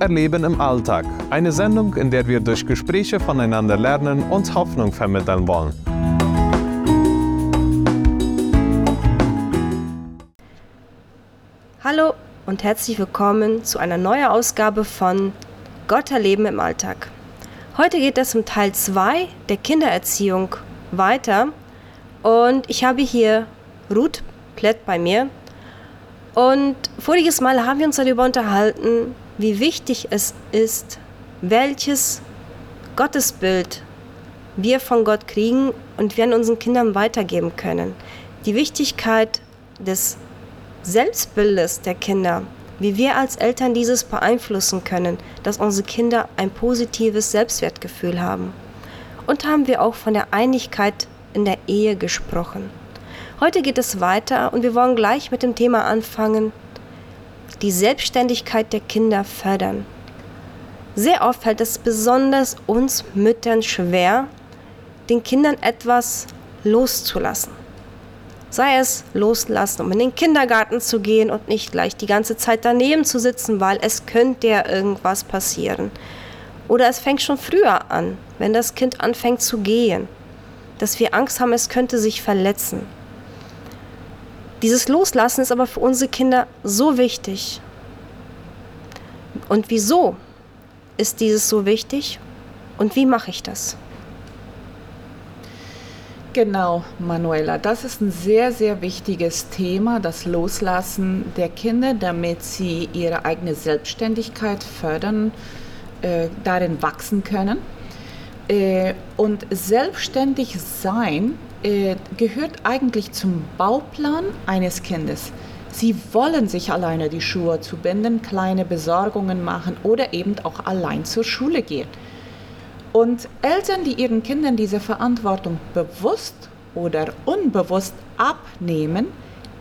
Erleben im Alltag. Eine Sendung, in der wir durch Gespräche voneinander lernen und Hoffnung vermitteln wollen. Hallo und herzlich willkommen zu einer neuen Ausgabe von Gott erleben im Alltag. Heute geht es um Teil 2 der Kindererziehung weiter und ich habe hier Ruth Plett bei mir. Und voriges Mal haben wir uns darüber unterhalten, wie wichtig es ist, welches Gottesbild wir von Gott kriegen und wir an unseren Kindern weitergeben können. Die Wichtigkeit des Selbstbildes der Kinder, wie wir als Eltern dieses beeinflussen können, dass unsere Kinder ein positives Selbstwertgefühl haben. Und haben wir auch von der Einigkeit in der Ehe gesprochen. Heute geht es weiter und wir wollen gleich mit dem Thema anfangen, die Selbstständigkeit der Kinder fördern. Sehr oft fällt es besonders uns Müttern schwer, den Kindern etwas loszulassen. Sei es loslassen, um in den Kindergarten zu gehen und nicht gleich die ganze Zeit daneben zu sitzen, weil es könnte ja irgendwas passieren. Oder es fängt schon früher an, wenn das Kind anfängt zu gehen, dass wir Angst haben, es könnte sich verletzen. Dieses Loslassen ist aber für unsere Kinder so wichtig. Und wieso ist dieses so wichtig? Und wie mache ich das? Genau, Manuela, das ist ein sehr, sehr wichtiges Thema, das Loslassen der Kinder, damit sie ihre eigene Selbstständigkeit fördern, äh, darin wachsen können. Äh, und selbstständig sein äh, gehört eigentlich zum Bauplan eines Kindes. Sie wollen sich alleine die Schuhe zubinden, kleine Besorgungen machen oder eben auch allein zur Schule gehen. Und Eltern, die ihren Kindern diese Verantwortung bewusst oder unbewusst abnehmen,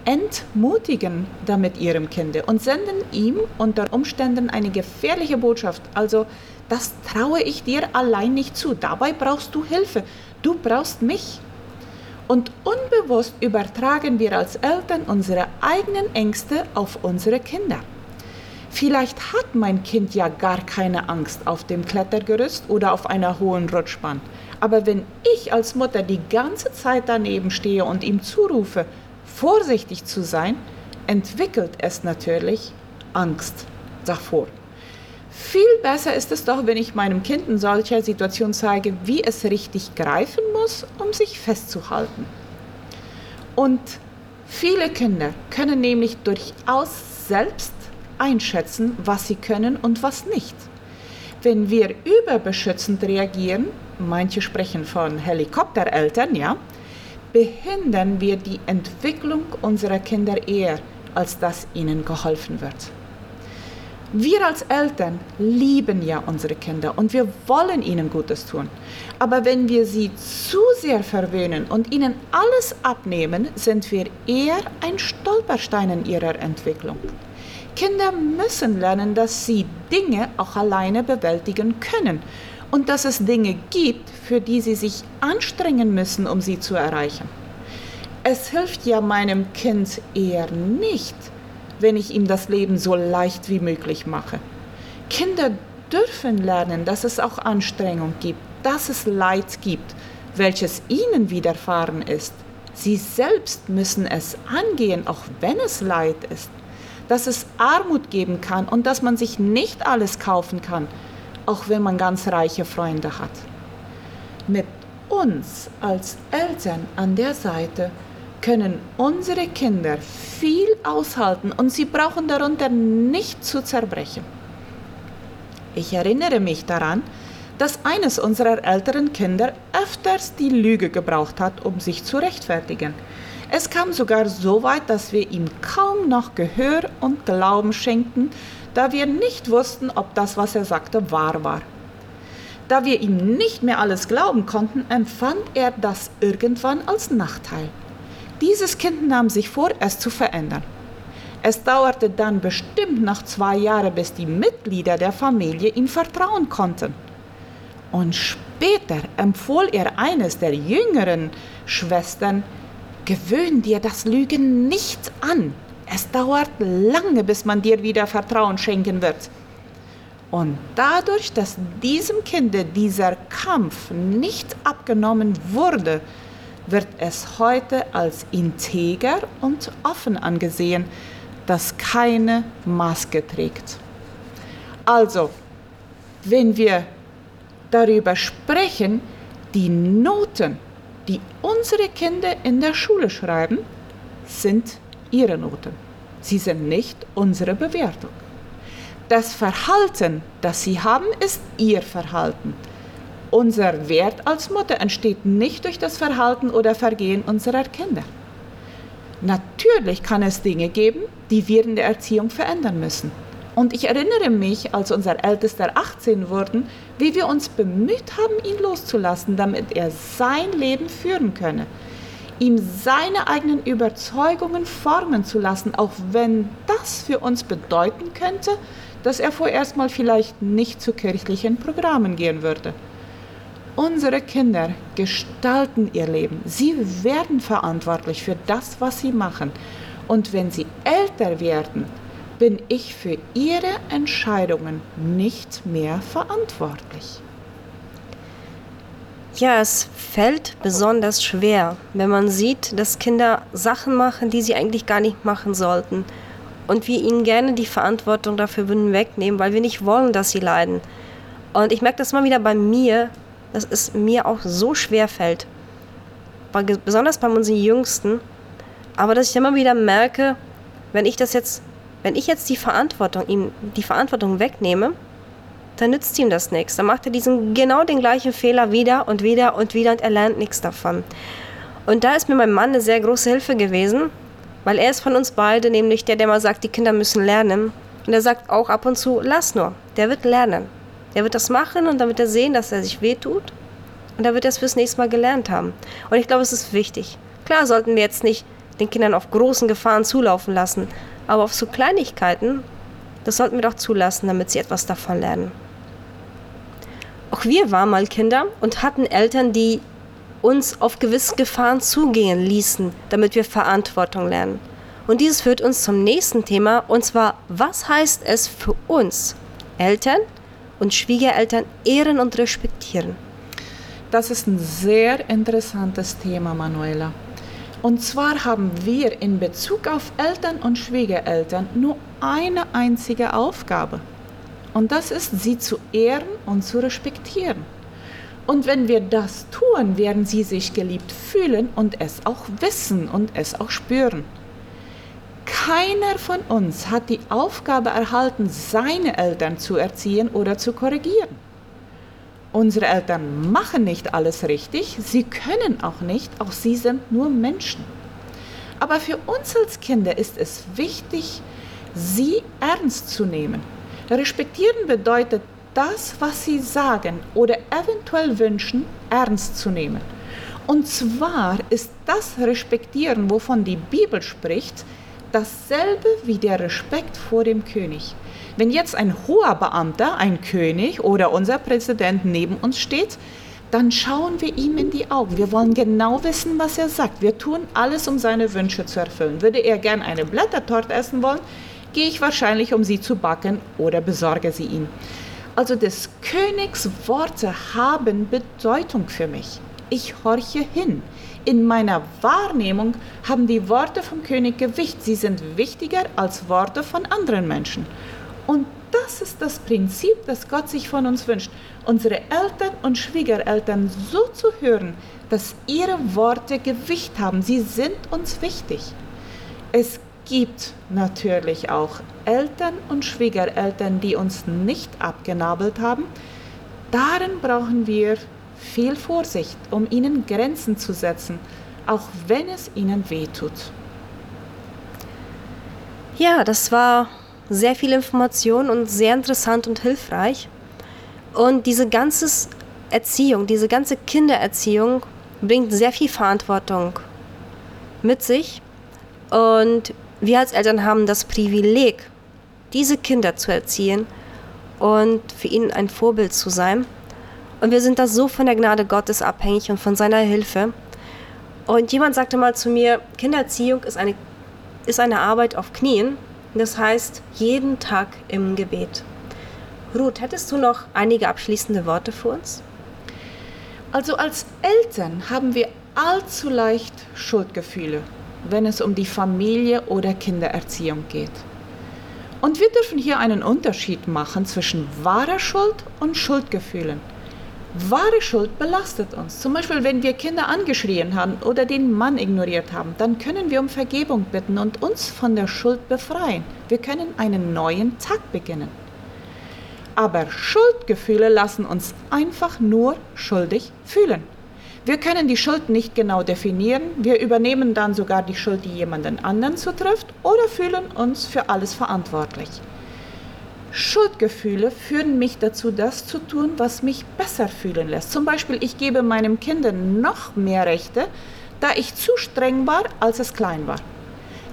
entmutigen damit ihrem Kind und senden ihm unter Umständen eine gefährliche Botschaft. Also, das traue ich dir allein nicht zu. Dabei brauchst du Hilfe. Du brauchst mich. Und unbewusst übertragen wir als Eltern unsere eigenen Ängste auf unsere Kinder. Vielleicht hat mein Kind ja gar keine Angst auf dem Klettergerüst oder auf einer hohen Rutschbahn. Aber wenn ich als Mutter die ganze Zeit daneben stehe und ihm zurufe, vorsichtig zu sein, entwickelt es natürlich Angst davor. Viel besser ist es doch, wenn ich meinem Kind in solcher Situation zeige, wie es richtig greifen muss, um sich festzuhalten. Und viele Kinder können nämlich durchaus selbst einschätzen, was sie können und was nicht. Wenn wir überbeschützend reagieren, manche sprechen von Helikoptereltern, ja, behindern wir die Entwicklung unserer Kinder eher, als dass ihnen geholfen wird. Wir als Eltern lieben ja unsere Kinder und wir wollen ihnen Gutes tun. Aber wenn wir sie zu sehr verwöhnen und ihnen alles abnehmen, sind wir eher ein Stolperstein in ihrer Entwicklung. Kinder müssen lernen, dass sie Dinge auch alleine bewältigen können und dass es Dinge gibt, für die sie sich anstrengen müssen, um sie zu erreichen. Es hilft ja meinem Kind eher nicht, wenn ich ihm das Leben so leicht wie möglich mache. Kinder dürfen lernen, dass es auch Anstrengung gibt, dass es Leid gibt, welches ihnen widerfahren ist. Sie selbst müssen es angehen, auch wenn es Leid ist. Dass es Armut geben kann und dass man sich nicht alles kaufen kann, auch wenn man ganz reiche Freunde hat. Mit uns als Eltern an der Seite können unsere Kinder viel aushalten und sie brauchen darunter nicht zu zerbrechen. Ich erinnere mich daran, dass eines unserer älteren Kinder öfters die Lüge gebraucht hat, um sich zu rechtfertigen. Es kam sogar so weit, dass wir ihm kaum noch Gehör und Glauben schenkten, da wir nicht wussten, ob das, was er sagte, wahr war. Da wir ihm nicht mehr alles glauben konnten, empfand er das irgendwann als Nachteil. Dieses Kind nahm sich vor, es zu verändern. Es dauerte dann bestimmt noch zwei Jahre, bis die Mitglieder der Familie ihm vertrauen konnten. Und später empfohl er eines der jüngeren Schwestern, gewöhn dir das Lügen nicht an. Es dauert lange, bis man dir wieder Vertrauen schenken wird. Und dadurch, dass diesem Kind dieser Kampf nicht abgenommen wurde, wird es heute als integer und offen angesehen, das keine Maske trägt. Also, wenn wir darüber sprechen, die Noten, die unsere Kinder in der Schule schreiben, sind ihre Noten. Sie sind nicht unsere Bewertung. Das Verhalten, das sie haben, ist ihr Verhalten. Unser Wert als Mutter entsteht nicht durch das Verhalten oder Vergehen unserer Kinder. Natürlich kann es Dinge geben, die wir in der Erziehung verändern müssen. Und ich erinnere mich, als unser Ältester 18 wurden, wie wir uns bemüht haben, ihn loszulassen, damit er sein Leben führen könne. Ihm seine eigenen Überzeugungen formen zu lassen, auch wenn das für uns bedeuten könnte, dass er vorerst mal vielleicht nicht zu kirchlichen Programmen gehen würde. Unsere Kinder gestalten ihr Leben. Sie werden verantwortlich für das, was sie machen. Und wenn sie älter werden, bin ich für ihre Entscheidungen nicht mehr verantwortlich. Ja, es fällt besonders schwer, wenn man sieht, dass Kinder Sachen machen, die sie eigentlich gar nicht machen sollten. Und wir ihnen gerne die Verantwortung dafür wegnehmen, weil wir nicht wollen, dass sie leiden. Und ich merke das mal wieder bei mir, dass es mir auch so schwer fällt. Besonders bei unseren Jüngsten. Aber dass ich immer wieder merke, wenn ich das jetzt wenn ich jetzt die Verantwortung, ihm die Verantwortung wegnehme, dann nützt ihm das nichts. Dann macht er diesen genau den gleichen Fehler wieder und wieder und wieder und er lernt nichts davon. Und da ist mir mein Mann eine sehr große Hilfe gewesen, weil er ist von uns beide nämlich der, der mal sagt, die Kinder müssen lernen. Und er sagt auch ab und zu, lass nur, der wird lernen. Der wird das machen und dann wird er sehen, dass er sich wehtut. Und da wird er es fürs nächste Mal gelernt haben. Und ich glaube, es ist wichtig. Klar sollten wir jetzt nicht den Kindern auf großen Gefahren zulaufen lassen. Aber auf so Kleinigkeiten, das sollten wir doch zulassen, damit sie etwas davon lernen. Auch wir waren mal Kinder und hatten Eltern, die uns auf gewisse Gefahren zugehen ließen, damit wir Verantwortung lernen. Und dieses führt uns zum nächsten Thema, und zwar, was heißt es für uns, Eltern und Schwiegereltern ehren und respektieren? Das ist ein sehr interessantes Thema, Manuela. Und zwar haben wir in Bezug auf Eltern und Schwiegereltern nur eine einzige Aufgabe. Und das ist, sie zu ehren und zu respektieren. Und wenn wir das tun, werden sie sich geliebt fühlen und es auch wissen und es auch spüren. Keiner von uns hat die Aufgabe erhalten, seine Eltern zu erziehen oder zu korrigieren. Unsere Eltern machen nicht alles richtig, sie können auch nicht, auch sie sind nur Menschen. Aber für uns als Kinder ist es wichtig, sie ernst zu nehmen. Respektieren bedeutet, das, was sie sagen oder eventuell wünschen, ernst zu nehmen. Und zwar ist das Respektieren, wovon die Bibel spricht, dasselbe wie der Respekt vor dem König. Wenn jetzt ein hoher Beamter, ein König oder unser Präsident neben uns steht, dann schauen wir ihm in die Augen. Wir wollen genau wissen, was er sagt. Wir tun alles, um seine Wünsche zu erfüllen. Würde er gern eine Blättertorte essen wollen, gehe ich wahrscheinlich, um sie zu backen oder besorge sie ihm. Also des Königs Worte haben Bedeutung für mich. Ich horche hin. In meiner Wahrnehmung haben die Worte vom König Gewicht. Sie sind wichtiger als Worte von anderen Menschen. Und das ist das Prinzip, das Gott sich von uns wünscht. Unsere Eltern und Schwiegereltern so zu hören, dass ihre Worte Gewicht haben. Sie sind uns wichtig. Es gibt natürlich auch Eltern und Schwiegereltern, die uns nicht abgenabelt haben. Darin brauchen wir viel Vorsicht, um ihnen Grenzen zu setzen, auch wenn es ihnen wehtut. Ja, das war sehr viel Information und sehr interessant und hilfreich. Und diese ganze Erziehung, diese ganze Kindererziehung bringt sehr viel Verantwortung mit sich. Und wir als Eltern haben das Privileg, diese Kinder zu erziehen und für ihnen ein Vorbild zu sein. Und wir sind da so von der Gnade Gottes abhängig und von seiner Hilfe. Und jemand sagte mal zu mir, Kindererziehung ist eine, ist eine Arbeit auf Knien. Das heißt, jeden Tag im Gebet. Ruth, hättest du noch einige abschließende Worte für uns? Also als Eltern haben wir allzu leicht Schuldgefühle, wenn es um die Familie oder Kindererziehung geht. Und wir dürfen hier einen Unterschied machen zwischen wahrer Schuld und Schuldgefühlen. Wahre Schuld belastet uns. Zum Beispiel, wenn wir Kinder angeschrien haben oder den Mann ignoriert haben, dann können wir um Vergebung bitten und uns von der Schuld befreien. Wir können einen neuen Tag beginnen. Aber Schuldgefühle lassen uns einfach nur schuldig fühlen. Wir können die Schuld nicht genau definieren, wir übernehmen dann sogar die Schuld, die jemanden anderen zutrifft oder fühlen uns für alles verantwortlich. Schuldgefühle führen mich dazu, das zu tun, was mich besser fühlen lässt. Zum Beispiel, ich gebe meinem Kind noch mehr Rechte, da ich zu streng war, als es klein war.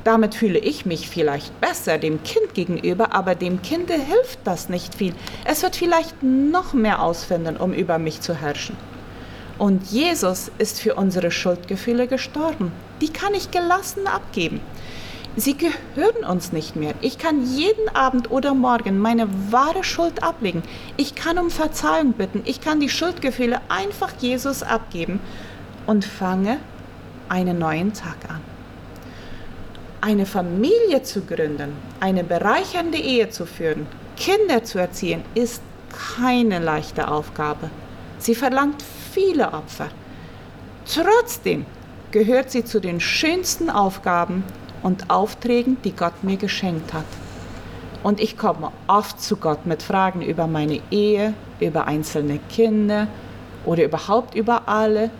Damit fühle ich mich vielleicht besser dem Kind gegenüber, aber dem Kind hilft das nicht viel. Es wird vielleicht noch mehr ausfinden, um über mich zu herrschen. Und Jesus ist für unsere Schuldgefühle gestorben. Die kann ich gelassen abgeben. Sie gehören uns nicht mehr. Ich kann jeden Abend oder morgen meine wahre Schuld ablegen. Ich kann um Verzeihung bitten. Ich kann die Schuldgefühle einfach Jesus abgeben und fange einen neuen Tag an. Eine Familie zu gründen, eine bereichernde Ehe zu führen, Kinder zu erziehen, ist keine leichte Aufgabe. Sie verlangt viele Opfer. Trotzdem gehört sie zu den schönsten Aufgaben und Aufträgen, die Gott mir geschenkt hat. Und ich komme oft zu Gott mit Fragen über meine Ehe, über einzelne Kinder oder überhaupt über alle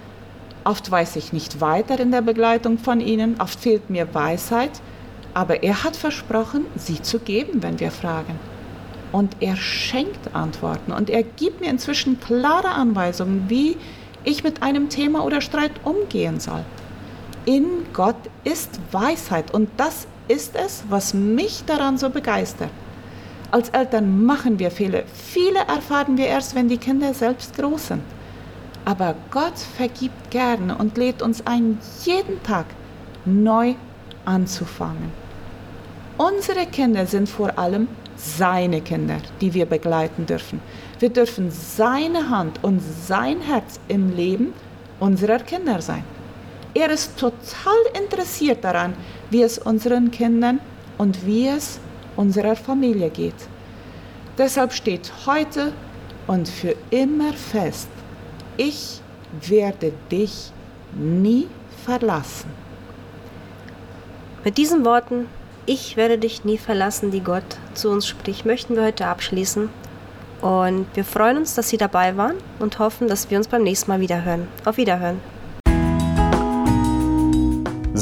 Oft weiß ich nicht weiter in der Begleitung von ihnen, oft fehlt mir Weisheit, aber er hat versprochen, sie zu geben, wenn wir fragen. Und er schenkt Antworten und er gibt mir inzwischen klare Anweisungen, wie ich mit einem Thema oder Streit umgehen soll. In Gott ist Weisheit und das ist es, was mich daran so begeistert. Als Eltern machen wir Fehler. Viele erfahren wir erst, wenn die Kinder selbst groß sind. Aber Gott vergibt gerne und lädt uns ein, jeden Tag neu anzufangen. Unsere Kinder sind vor allem seine Kinder, die wir begleiten dürfen. Wir dürfen seine Hand und sein Herz im Leben unserer Kinder sein. Er ist total interessiert daran, wie es unseren Kindern und wie es unserer Familie geht. Deshalb steht heute und für immer fest, ich werde dich nie verlassen. Mit diesen Worten, ich werde dich nie verlassen, die Gott zu uns spricht, möchten wir heute abschließen. Und wir freuen uns, dass Sie dabei waren und hoffen, dass wir uns beim nächsten Mal wieder hören. Auf Wiederhören.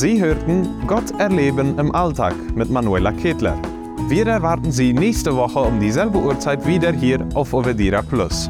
Sie hörten Gott erleben im Alltag mit Manuela Ketler. Wir erwarten Sie nächste Woche um dieselbe Uhrzeit wieder hier auf Ovedira Plus.